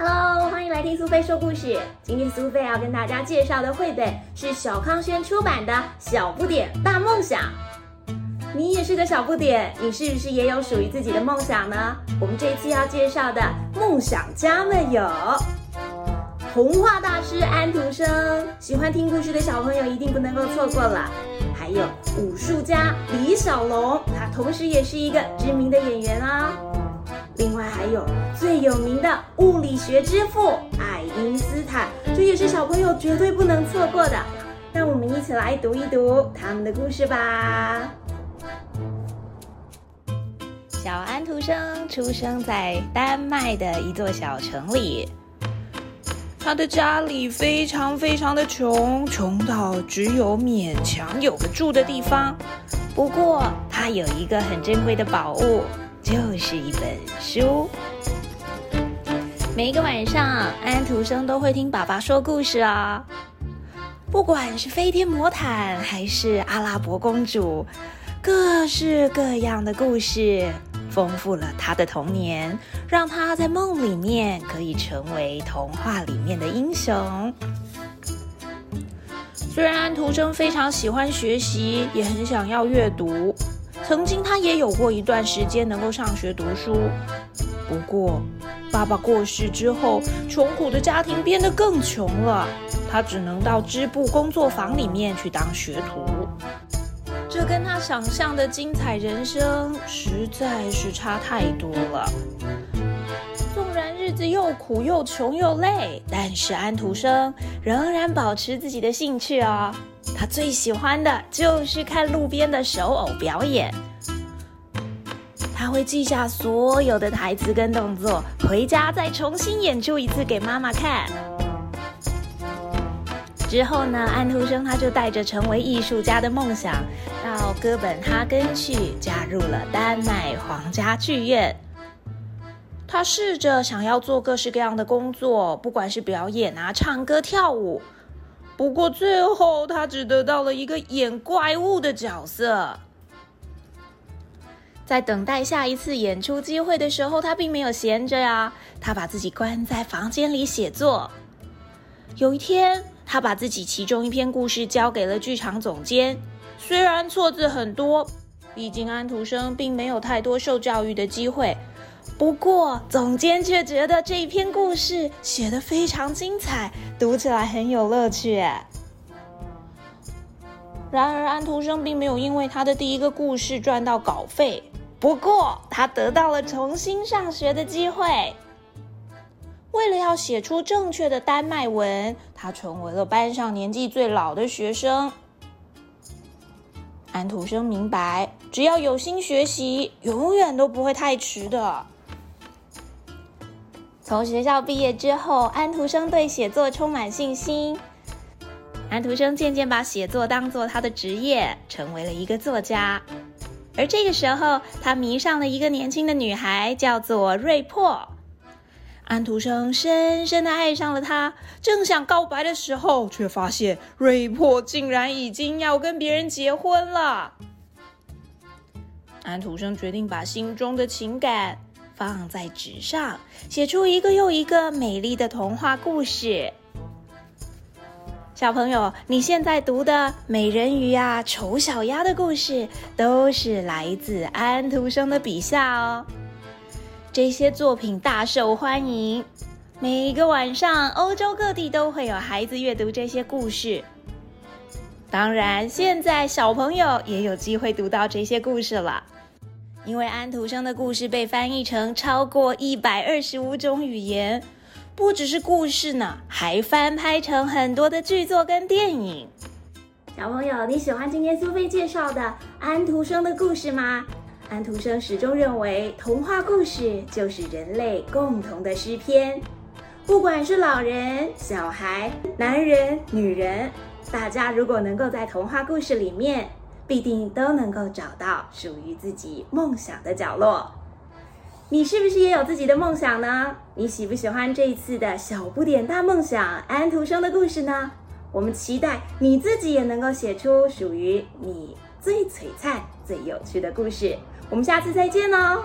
Hello，欢迎来听苏菲说故事。今天苏菲要跟大家介绍的绘本是小康轩出版的《小不点大梦想》。你也是个小不点，你是不是也有属于自己的梦想呢？我们这次要介绍的梦想家们有童话大师安徒生，喜欢听故事的小朋友一定不能够错过了。还有武术家李小龙，他同时也是一个知名的演员啊。另外还有最有名的物理学之父爱因斯坦，这也是小朋友绝对不能错过的。让我们一起来读一读他们的故事吧。小安徒生出生在丹麦的一座小城里，他的家里非常非常的穷，穷到只有勉强有个住的地方。不过他有一个很珍贵的宝物。就是一本书。每一个晚上，安徒生都会听爸爸说故事啊。不管是飞天魔毯，还是阿拉伯公主，各式各样的故事，丰富了他的童年，让他在梦里面可以成为童话里面的英雄。虽然安徒生非常喜欢学习，也很想要阅读。曾经，他也有过一段时间能够上学读书。不过，爸爸过世之后，穷苦的家庭变得更穷了。他只能到织布工作坊里面去当学徒。这跟他想象的精彩人生实在是差太多了。是又苦又穷又累，但是安徒生仍然保持自己的兴趣哦。他最喜欢的就是看路边的手偶表演。他会记下所有的台词跟动作，回家再重新演出一次给妈妈看。之后呢，安徒生他就带着成为艺术家的梦想，到哥本哈根去加入了丹麦皇家剧院。他试着想要做各式各样的工作，不管是表演啊、唱歌、跳舞。不过最后，他只得到了一个演怪物的角色。在等待下一次演出机会的时候，他并没有闲着呀，他把自己关在房间里写作。有一天，他把自己其中一篇故事交给了剧场总监，虽然错字很多，毕竟安徒生并没有太多受教育的机会。不过，总监却觉得这一篇故事写得非常精彩，读起来很有乐趣。然而，安徒生并没有因为他的第一个故事赚到稿费。不过，他得到了重新上学的机会。为了要写出正确的丹麦文，他成为了班上年纪最老的学生。安徒生明白，只要有心学习，永远都不会太迟的。从学校毕业之后，安徒生对写作充满信心。安徒生渐渐把写作当做他的职业，成为了一个作家。而这个时候，他迷上了一个年轻的女孩，叫做瑞珀。安徒生深深的爱上了她，正想告白的时候，却发现瑞珀竟然已经要跟别人结婚了。安徒生决定把心中的情感。放在纸上，写出一个又一个美丽的童话故事。小朋友，你现在读的《美人鱼》啊、《丑小鸭》的故事，都是来自安徒生的笔下哦。这些作品大受欢迎，每一个晚上，欧洲各地都会有孩子阅读这些故事。当然，现在小朋友也有机会读到这些故事了。因为安徒生的故事被翻译成超过一百二十五种语言，不只是故事呢，还翻拍成很多的剧作跟电影。小朋友，你喜欢今天苏菲介绍的安徒生的故事吗？安徒生始终认为，童话故事就是人类共同的诗篇，不管是老人、小孩、男人、女人，大家如果能够在童话故事里面。必定都能够找到属于自己梦想的角落。你是不是也有自己的梦想呢？你喜不喜欢这一次的小不点大梦想安徒生的故事呢？我们期待你自己也能够写出属于你最璀璨、最有趣的故事。我们下次再见哦。